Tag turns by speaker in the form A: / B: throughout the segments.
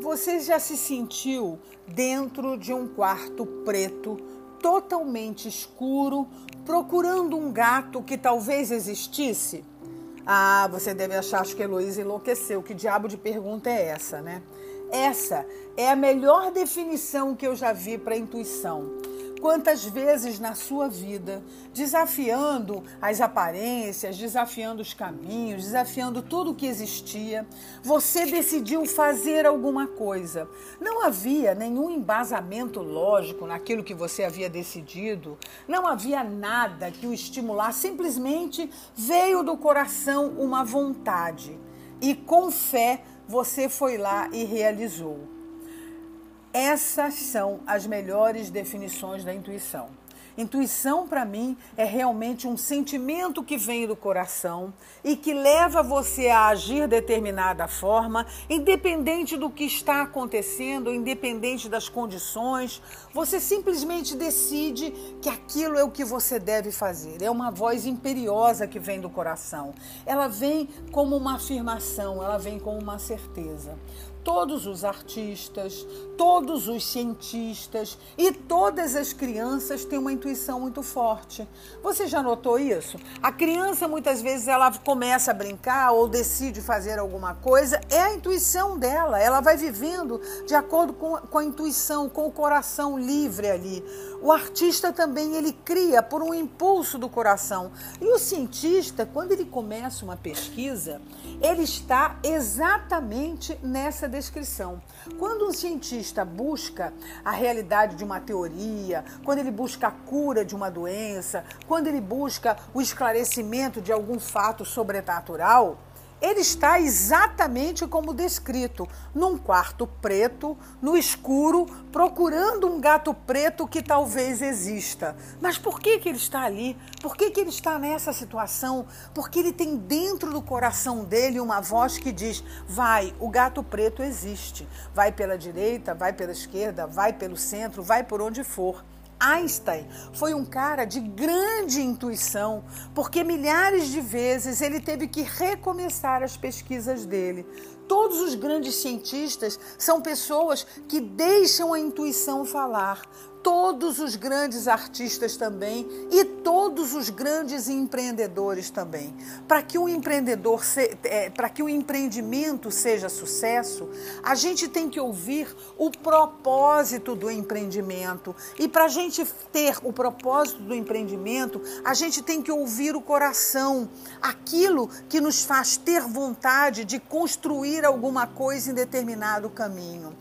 A: Você já se sentiu dentro de um quarto preto, totalmente escuro, procurando um gato que talvez existisse? Ah, você deve achar que Heloísa enlouqueceu. Que diabo de pergunta é essa, né? Essa é a melhor definição que eu já vi para intuição. Quantas vezes na sua vida, desafiando as aparências, desafiando os caminhos, desafiando tudo o que existia, você decidiu fazer alguma coisa. Não havia nenhum embasamento lógico naquilo que você havia decidido, não havia nada que o estimulasse, simplesmente veio do coração uma vontade. E com fé você foi lá e realizou. Essas são as melhores definições da intuição. Intuição, para mim, é realmente um sentimento que vem do coração e que leva você a agir determinada forma, independente do que está acontecendo, independente das condições. Você simplesmente decide que aquilo é o que você deve fazer. É uma voz imperiosa que vem do coração. Ela vem como uma afirmação, ela vem como uma certeza todos os artistas, todos os cientistas e todas as crianças têm uma intuição muito forte. Você já notou isso? A criança muitas vezes ela começa a brincar ou decide fazer alguma coisa, é a intuição dela, ela vai vivendo de acordo com, com a intuição, com o coração livre ali. O artista também ele cria por um impulso do coração. E o cientista, quando ele começa uma pesquisa, ele está exatamente nessa descrição. Quando um cientista busca a realidade de uma teoria, quando ele busca a cura de uma doença, quando ele busca o esclarecimento de algum fato sobrenatural, ele está exatamente como descrito, num quarto preto, no escuro, procurando um gato preto que talvez exista. Mas por que, que ele está ali? Por que, que ele está nessa situação? Porque ele tem dentro do coração dele uma voz que diz: vai, o gato preto existe. Vai pela direita, vai pela esquerda, vai pelo centro, vai por onde for. Einstein foi um cara de grande intuição, porque milhares de vezes ele teve que recomeçar as pesquisas dele. Todos os grandes cientistas são pessoas que deixam a intuição falar, todos os grandes artistas também e todos os grandes empreendedores também. Para que o empreendedor, é, para que o empreendimento seja sucesso, a gente tem que ouvir o propósito do empreendimento. E para a gente ter o propósito do empreendimento, a gente tem que ouvir o coração, aquilo que nos faz ter vontade de construir alguma coisa em determinado caminho.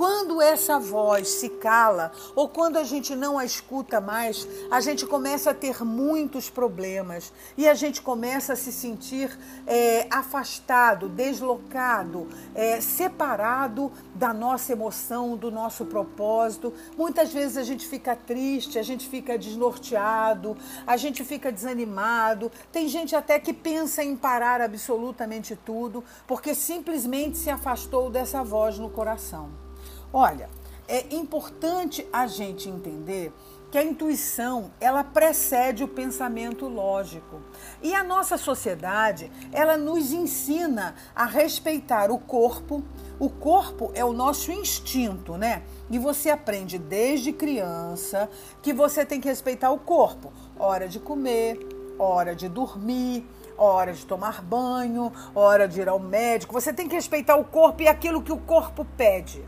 A: Quando essa voz se cala ou quando a gente não a escuta mais, a gente começa a ter muitos problemas e a gente começa a se sentir é, afastado, deslocado, é, separado da nossa emoção, do nosso propósito. Muitas vezes a gente fica triste, a gente fica desnorteado, a gente fica desanimado. Tem gente até que pensa em parar absolutamente tudo porque simplesmente se afastou dessa voz no coração. Olha, é importante a gente entender que a intuição ela precede o pensamento lógico. E a nossa sociedade ela nos ensina a respeitar o corpo. O corpo é o nosso instinto né? E você aprende desde criança que você tem que respeitar o corpo. Hora de comer hora de dormir hora de tomar banho hora de ir ao médico. Você tem que respeitar o corpo e aquilo que o corpo pede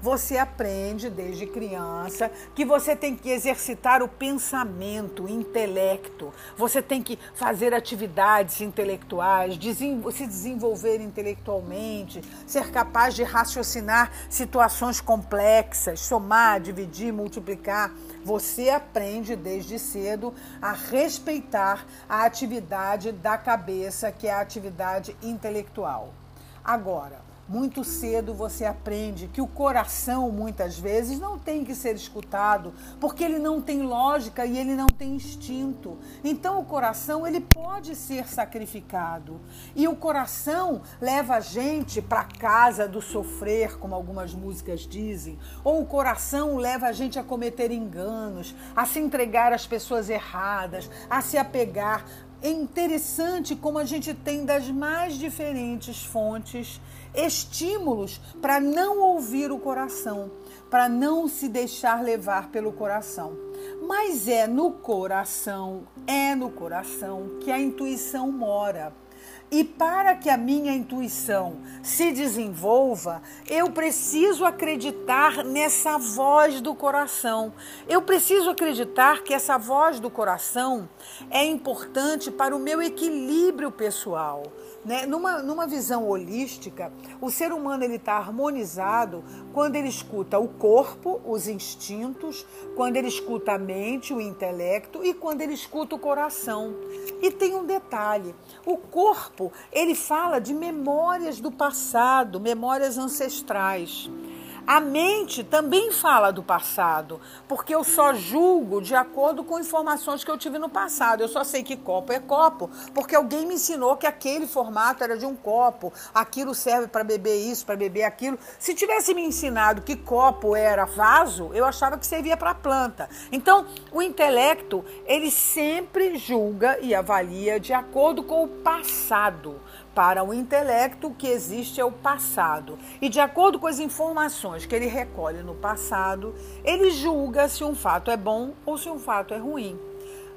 A: você aprende desde criança que você tem que exercitar o pensamento, o intelecto. Você tem que fazer atividades intelectuais, se desenvolver intelectualmente, ser capaz de raciocinar situações complexas, somar, dividir, multiplicar. Você aprende desde cedo a respeitar a atividade da cabeça, que é a atividade intelectual. Agora, muito cedo você aprende que o coração, muitas vezes, não tem que ser escutado, porque ele não tem lógica e ele não tem instinto. Então, o coração, ele pode ser sacrificado. E o coração leva a gente para casa do sofrer, como algumas músicas dizem. Ou o coração leva a gente a cometer enganos, a se entregar às pessoas erradas, a se apegar é interessante como a gente tem das mais diferentes fontes estímulos para não ouvir o coração, para não se deixar levar pelo coração. Mas é no coração, é no coração que a intuição mora. E para que a minha intuição se desenvolva, eu preciso acreditar nessa voz do coração. Eu preciso acreditar que essa voz do coração é importante para o meu equilíbrio pessoal. Né? Numa, numa visão holística, o ser humano está harmonizado quando ele escuta o corpo, os instintos, quando ele escuta a mente, o intelecto e quando ele escuta o coração. E tem um detalhe: o corpo ele fala de memórias do passado, memórias ancestrais. A mente também fala do passado, porque eu só julgo de acordo com informações que eu tive no passado. Eu só sei que copo é copo, porque alguém me ensinou que aquele formato era de um copo, aquilo serve para beber isso, para beber aquilo. Se tivesse me ensinado que copo era vaso, eu achava que servia para planta. Então, o intelecto, ele sempre julga e avalia de acordo com o passado. Para o intelecto, o que existe é o passado. E de acordo com as informações que ele recolhe no passado, ele julga se um fato é bom ou se um fato é ruim.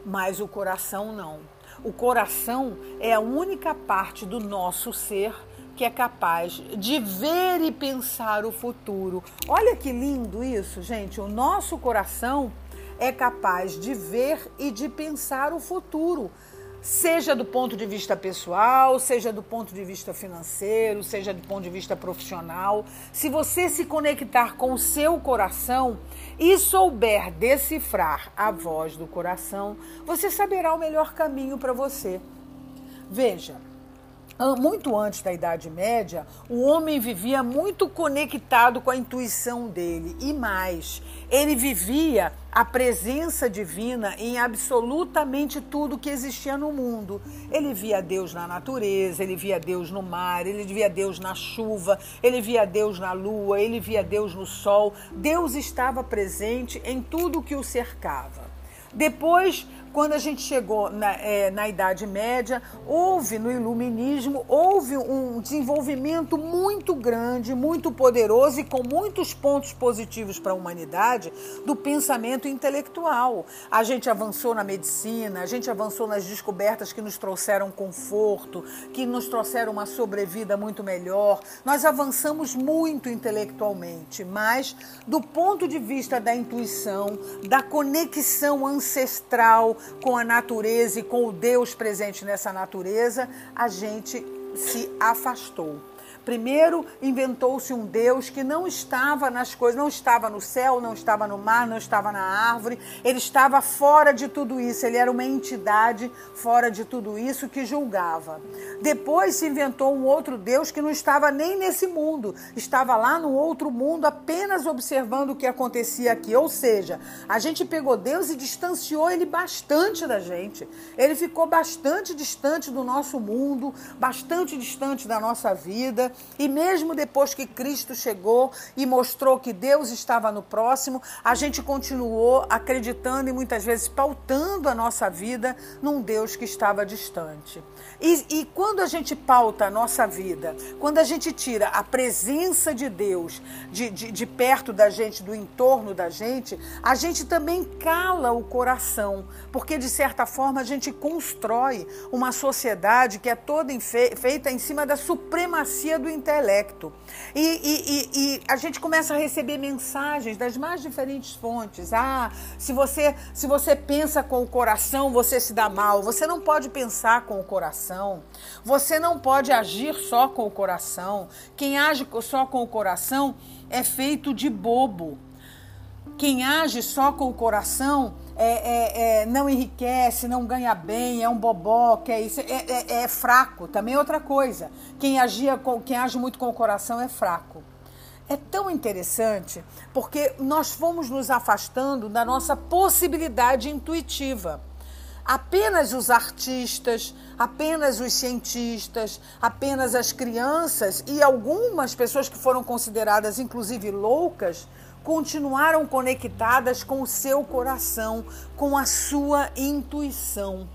A: Mas o coração não. O coração é a única parte do nosso ser que é capaz de ver e pensar o futuro. Olha que lindo isso, gente. O nosso coração é capaz de ver e de pensar o futuro seja do ponto de vista pessoal, seja do ponto de vista financeiro, seja do ponto de vista profissional. Se você se conectar com o seu coração e souber decifrar a voz do coração, você saberá o melhor caminho para você. Veja, muito antes da Idade Média, o homem vivia muito conectado com a intuição dele e mais, ele vivia a presença divina em absolutamente tudo que existia no mundo. Ele via Deus na natureza, ele via Deus no mar, ele via Deus na chuva, ele via Deus na lua, ele via Deus no sol. Deus estava presente em tudo que o cercava. Depois quando a gente chegou na, é, na Idade Média, houve no Iluminismo, houve um desenvolvimento muito grande, muito poderoso e com muitos pontos positivos para a humanidade do pensamento intelectual. A gente avançou na medicina, a gente avançou nas descobertas que nos trouxeram conforto, que nos trouxeram uma sobrevida muito melhor. Nós avançamos muito intelectualmente, mas do ponto de vista da intuição, da conexão ancestral, com a natureza e com o Deus presente nessa natureza, a gente se afastou. Primeiro inventou-se um Deus que não estava nas coisas, não estava no céu, não estava no mar, não estava na árvore, ele estava fora de tudo isso, ele era uma entidade fora de tudo isso que julgava. Depois se inventou um outro Deus que não estava nem nesse mundo, estava lá no outro mundo apenas observando o que acontecia aqui. Ou seja, a gente pegou Deus e distanciou ele bastante da gente. Ele ficou bastante distante do nosso mundo, bastante distante da nossa vida. E mesmo depois que Cristo chegou e mostrou que Deus estava no próximo, a gente continuou acreditando e muitas vezes pautando a nossa vida num Deus que estava distante. E, e quando a gente pauta a nossa vida, quando a gente tira a presença de Deus de, de, de perto da gente, do entorno da gente, a gente também cala o coração, porque de certa forma a gente constrói uma sociedade que é toda feita em cima da supremacia do intelecto. E, e, e, a gente começa a receber mensagens das mais diferentes fontes. Ah, se você, se você pensa com o coração, você se dá mal. Você não pode pensar com o coração. Você não pode agir só com o coração. Quem age só com o coração é feito de bobo. Quem age só com o coração é, é, é, não enriquece, não ganha bem, é um bobó, que é isso, é, é, é, fraco. Também é outra coisa. Quem, agia com, quem age muito com o coração é fraco. É tão interessante porque nós fomos nos afastando da nossa possibilidade intuitiva. Apenas os artistas, apenas os cientistas, apenas as crianças e algumas pessoas que foram consideradas inclusive loucas continuaram conectadas com o seu coração, com a sua intuição.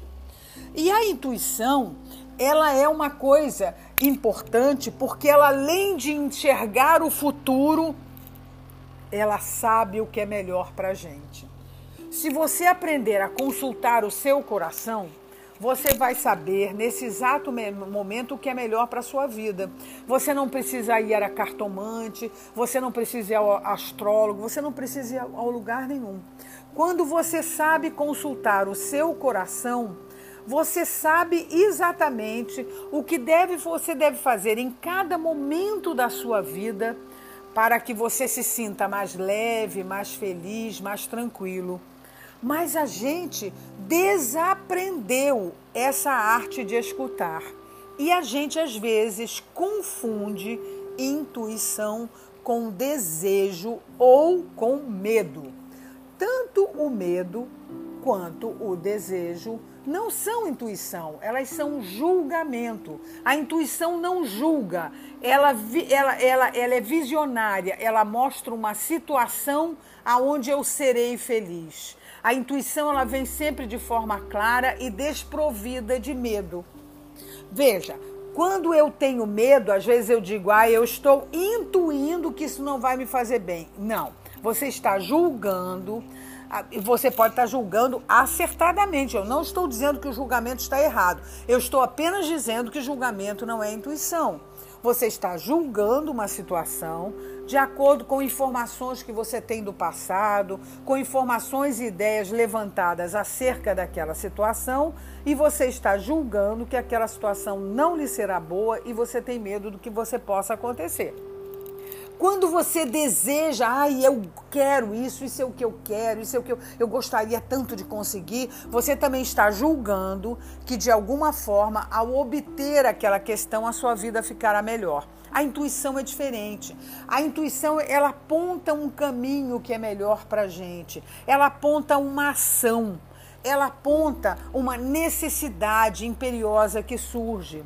A: E a intuição, ela é uma coisa importante porque ela além de enxergar o futuro, ela sabe o que é melhor para gente. Se você aprender a consultar o seu coração, você vai saber nesse exato momento o que é melhor para a sua vida. Você não precisa ir a cartomante, você não precisa ir ao astrólogo, você não precisa ir ao lugar nenhum. Quando você sabe consultar o seu coração, você sabe exatamente o que deve você deve fazer em cada momento da sua vida para que você se sinta mais leve, mais feliz, mais tranquilo. Mas a gente desaprendeu essa arte de escutar. E a gente às vezes confunde intuição com desejo ou com medo. Tanto o medo quanto o desejo não são intuição, elas são julgamento. A intuição não julga, ela, ela, ela, ela é visionária, ela mostra uma situação aonde eu serei feliz. A intuição ela vem sempre de forma clara e desprovida de medo. Veja, quando eu tenho medo, às vezes eu digo, ah, eu estou intuindo que isso não vai me fazer bem. Não, você está julgando você pode estar julgando acertadamente. Eu não estou dizendo que o julgamento está errado. Eu estou apenas dizendo que julgamento não é intuição. Você está julgando uma situação de acordo com informações que você tem do passado, com informações e ideias levantadas acerca daquela situação, e você está julgando que aquela situação não lhe será boa e você tem medo do que você possa acontecer. Quando você deseja, ai, eu quero isso, isso é o que eu quero, isso é o que eu, eu gostaria tanto de conseguir, você também está julgando que de alguma forma, ao obter aquela questão, a sua vida ficará melhor. A intuição é diferente. A intuição ela aponta um caminho que é melhor para gente. Ela aponta uma ação. Ela aponta uma necessidade imperiosa que surge.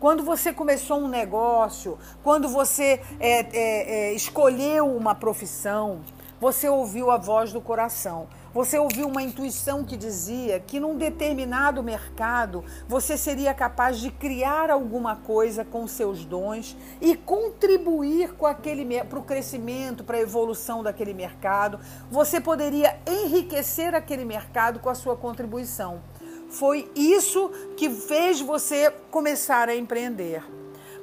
A: Quando você começou um negócio, quando você é, é, é, escolheu uma profissão, você ouviu a voz do coração. Você ouviu uma intuição que dizia que num determinado mercado você seria capaz de criar alguma coisa com seus dons e contribuir com aquele para o crescimento, para a evolução daquele mercado. Você poderia enriquecer aquele mercado com a sua contribuição. Foi isso que fez você começar a empreender.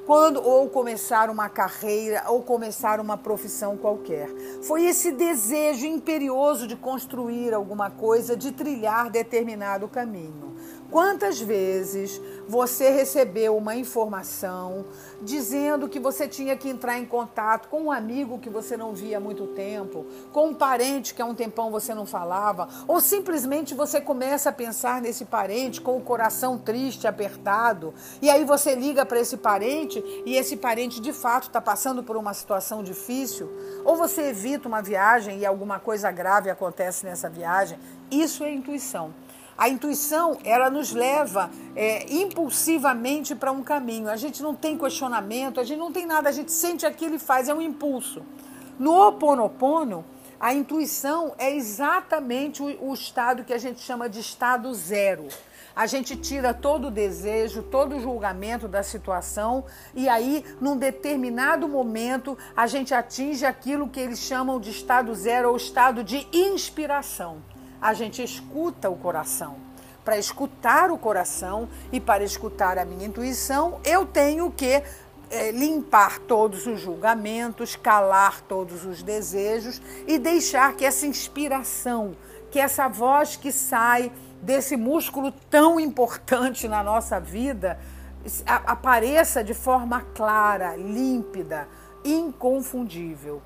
A: Quando ou começar uma carreira ou começar uma profissão qualquer. Foi esse desejo imperioso de construir alguma coisa, de trilhar determinado caminho. Quantas vezes você recebeu uma informação dizendo que você tinha que entrar em contato com um amigo que você não via há muito tempo, com um parente que há um tempão você não falava, ou simplesmente você começa a pensar nesse parente com o coração triste, apertado, e aí você liga para esse parente e esse parente de fato está passando por uma situação difícil, ou você evita uma viagem e alguma coisa grave acontece nessa viagem. Isso é intuição. A intuição, ela nos leva é, impulsivamente para um caminho. A gente não tem questionamento, a gente não tem nada, a gente sente aquilo e faz, é um impulso. No Oponopono, a intuição é exatamente o, o estado que a gente chama de estado zero. A gente tira todo o desejo, todo o julgamento da situação e aí, num determinado momento, a gente atinge aquilo que eles chamam de estado zero ou estado de inspiração a gente escuta o coração. Para escutar o coração e para escutar a minha intuição, eu tenho que é, limpar todos os julgamentos, calar todos os desejos e deixar que essa inspiração, que essa voz que sai desse músculo tão importante na nossa vida, apareça de forma clara, límpida, inconfundível.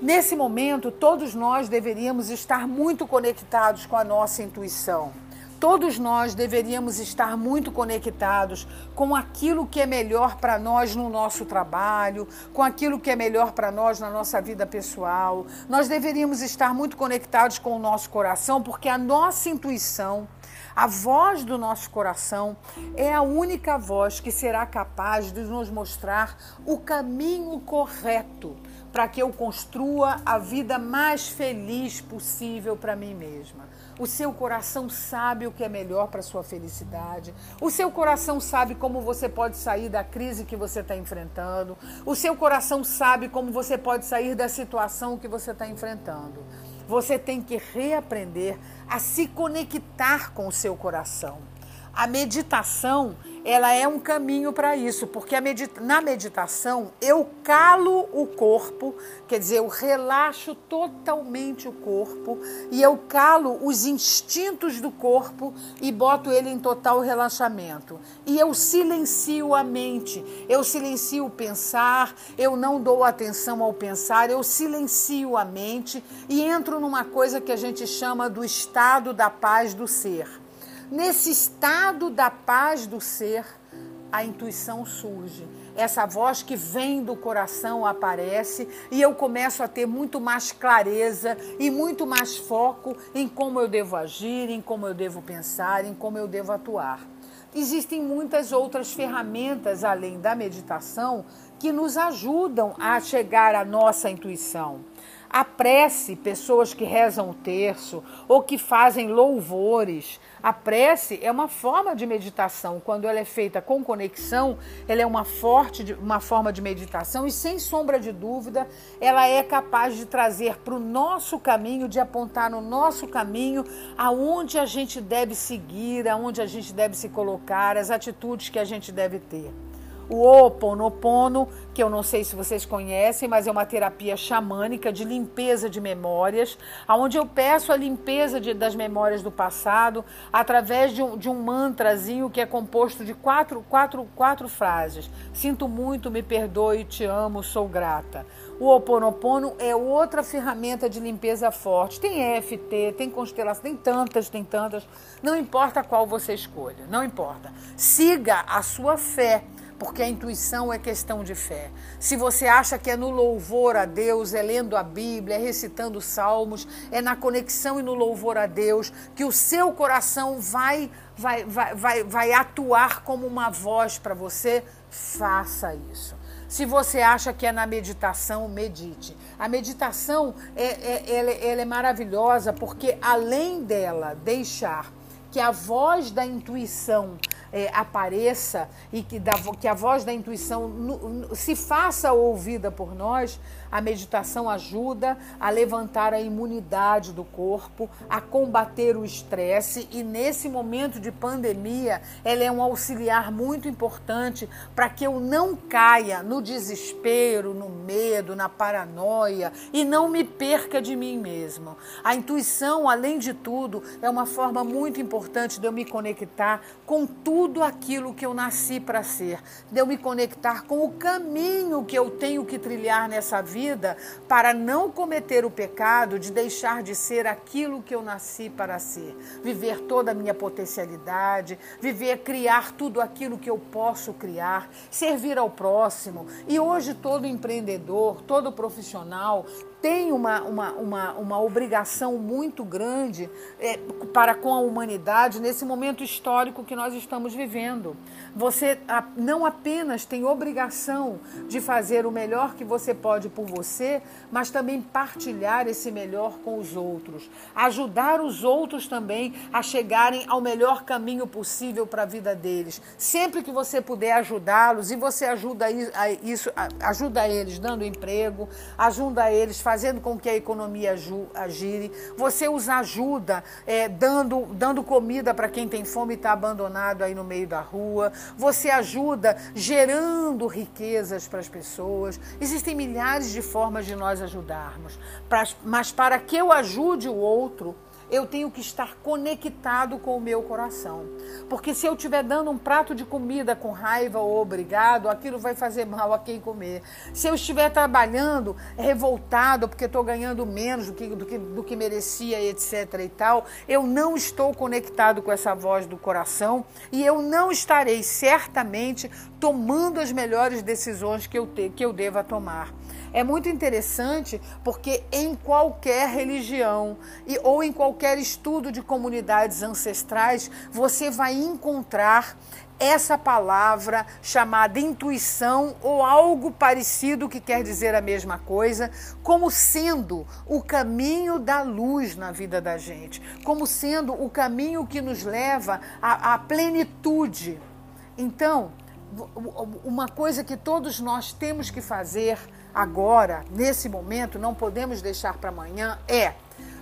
A: Nesse momento, todos nós deveríamos estar muito conectados com a nossa intuição. Todos nós deveríamos estar muito conectados com aquilo que é melhor para nós no nosso trabalho, com aquilo que é melhor para nós na nossa vida pessoal. Nós deveríamos estar muito conectados com o nosso coração, porque a nossa intuição, a voz do nosso coração, é a única voz que será capaz de nos mostrar o caminho correto para que eu construa a vida mais feliz possível para mim mesma. O seu coração sabe o que é melhor para sua felicidade. O seu coração sabe como você pode sair da crise que você está enfrentando. O seu coração sabe como você pode sair da situação que você está enfrentando. Você tem que reaprender a se conectar com o seu coração. A meditação ela é um caminho para isso, porque medita na meditação eu calo o corpo, quer dizer, eu relaxo totalmente o corpo e eu calo os instintos do corpo e boto ele em total relaxamento. E eu silencio a mente, eu silencio o pensar, eu não dou atenção ao pensar, eu silencio a mente e entro numa coisa que a gente chama do estado da paz do ser. Nesse estado da paz do ser, a intuição surge. Essa voz que vem do coração aparece e eu começo a ter muito mais clareza e muito mais foco em como eu devo agir, em como eu devo pensar, em como eu devo atuar. Existem muitas outras ferramentas além da meditação que nos ajudam a chegar à nossa intuição. A prece, pessoas que rezam o terço ou que fazem louvores. A prece é uma forma de meditação. Quando ela é feita com conexão, ela é uma, forte, uma forma de meditação e, sem sombra de dúvida, ela é capaz de trazer para o nosso caminho, de apontar no nosso caminho aonde a gente deve seguir, aonde a gente deve se colocar, as atitudes que a gente deve ter. O Oponopono, que eu não sei se vocês conhecem, mas é uma terapia xamânica de limpeza de memórias, onde eu peço a limpeza de, das memórias do passado através de um, de um mantrazinho que é composto de quatro, quatro, quatro frases. Sinto muito, me perdoe, te amo, sou grata. O Oponopono é outra ferramenta de limpeza forte. Tem FT, tem constelação, tem tantas, tem tantas. Não importa qual você escolha, não importa. Siga a sua fé porque a intuição é questão de fé. Se você acha que é no louvor a Deus, é lendo a Bíblia, é recitando salmos, é na conexão e no louvor a Deus que o seu coração vai vai vai vai, vai atuar como uma voz para você, faça isso. Se você acha que é na meditação, medite. A meditação é, é, ela, ela é maravilhosa porque, além dela deixar que a voz da intuição é, apareça e que, da, que a voz da intuição no, se faça ouvida por nós, a meditação ajuda a levantar a imunidade do corpo, a combater o estresse e nesse momento de pandemia, ela é um auxiliar muito importante para que eu não caia no desespero, no medo, na paranoia e não me perca de mim mesmo. A intuição, além de tudo, é uma forma muito importante de eu me conectar com tudo aquilo que eu nasci para ser, de eu me conectar com o caminho que eu tenho que trilhar nessa vida para não cometer o pecado de deixar de ser aquilo que eu nasci para ser. Viver toda a minha potencialidade, viver, criar tudo aquilo que eu posso criar, servir ao próximo. E hoje todo empreendedor, todo profissional tem uma, uma, uma, uma obrigação muito grande é, para com a humanidade nesse momento histórico que nós estamos vivendo. Você não apenas tem obrigação de fazer o melhor que você pode por você, mas também partilhar esse melhor com os outros. Ajudar os outros também a chegarem ao melhor caminho possível para a vida deles. Sempre que você puder ajudá-los, e você ajuda isso, ajuda eles dando emprego, ajuda eles fazendo com que a economia agire. Você os ajuda é, dando, dando comida para quem tem fome e está abandonado aí no meio da rua. Você ajuda gerando riquezas para as pessoas. Existem milhares de formas de nós ajudarmos. Mas para que eu ajude o outro, eu tenho que estar conectado com o meu coração. Porque se eu estiver dando um prato de comida com raiva ou obrigado, aquilo vai fazer mal a quem comer. Se eu estiver trabalhando revoltado porque estou ganhando menos do que, do, que, do que merecia, etc. e tal, eu não estou conectado com essa voz do coração e eu não estarei certamente tomando as melhores decisões que eu, te, que eu deva tomar. É muito interessante porque em qualquer religião e, ou em qualquer estudo de comunidades ancestrais, você vai encontrar essa palavra chamada intuição ou algo parecido que quer dizer a mesma coisa, como sendo o caminho da luz na vida da gente, como sendo o caminho que nos leva à, à plenitude. Então, uma coisa que todos nós temos que fazer agora, nesse momento, não podemos deixar para amanhã, é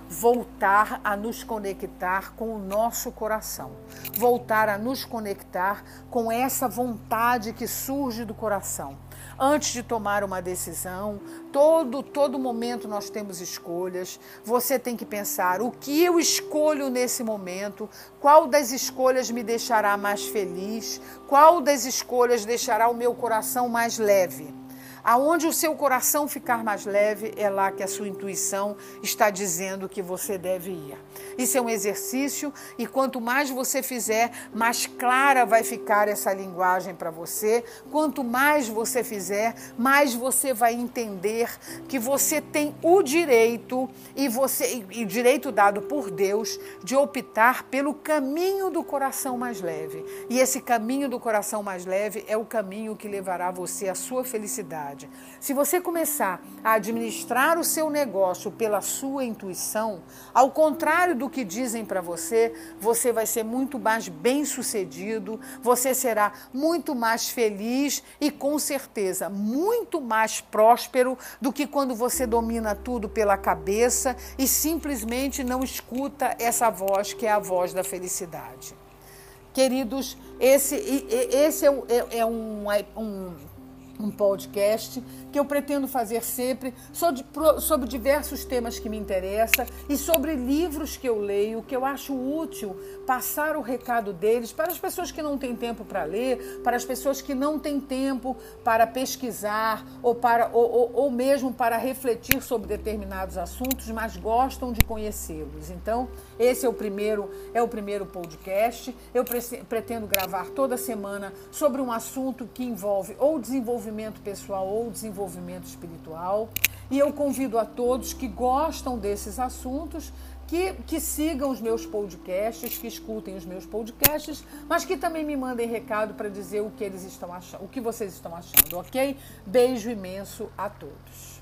A: voltar a nos conectar com o nosso coração, voltar a nos conectar com essa vontade que surge do coração. Antes de tomar uma decisão, todo todo momento nós temos escolhas. Você tem que pensar o que eu escolho nesse momento, qual das escolhas me deixará mais feliz, qual das escolhas deixará o meu coração mais leve. Aonde o seu coração ficar mais leve, é lá que a sua intuição está dizendo que você deve ir. Isso é um exercício e quanto mais você fizer, mais clara vai ficar essa linguagem para você. Quanto mais você fizer, mais você vai entender que você tem o direito e você e direito dado por Deus de optar pelo caminho do coração mais leve. E esse caminho do coração mais leve é o caminho que levará você à sua felicidade verdade. Se você começar a administrar o seu negócio pela sua intuição, ao contrário do que dizem para você, você vai ser muito mais bem-sucedido, você será muito mais feliz e com certeza muito mais próspero do que quando você domina tudo pela cabeça e simplesmente não escuta essa voz que é a voz da felicidade. Queridos, esse, esse é, é, é um, é um um podcast que eu pretendo fazer sempre sobre, sobre diversos temas que me interessam e sobre livros que eu leio, que eu acho útil passar o recado deles para as pessoas que não têm tempo para ler, para as pessoas que não têm tempo para pesquisar ou, para, ou, ou, ou mesmo para refletir sobre determinados assuntos, mas gostam de conhecê-los. Então, esse é o primeiro, é o primeiro podcast. Eu pretendo gravar toda semana sobre um assunto que envolve ou desenvolvimento pessoal ou desenvolvimento espiritual. E eu convido a todos que gostam desses assuntos que, que sigam os meus podcasts, que escutem os meus podcasts, mas que também me mandem recado para dizer o que eles estão achando, o que vocês estão achando, ok? Beijo imenso a todos.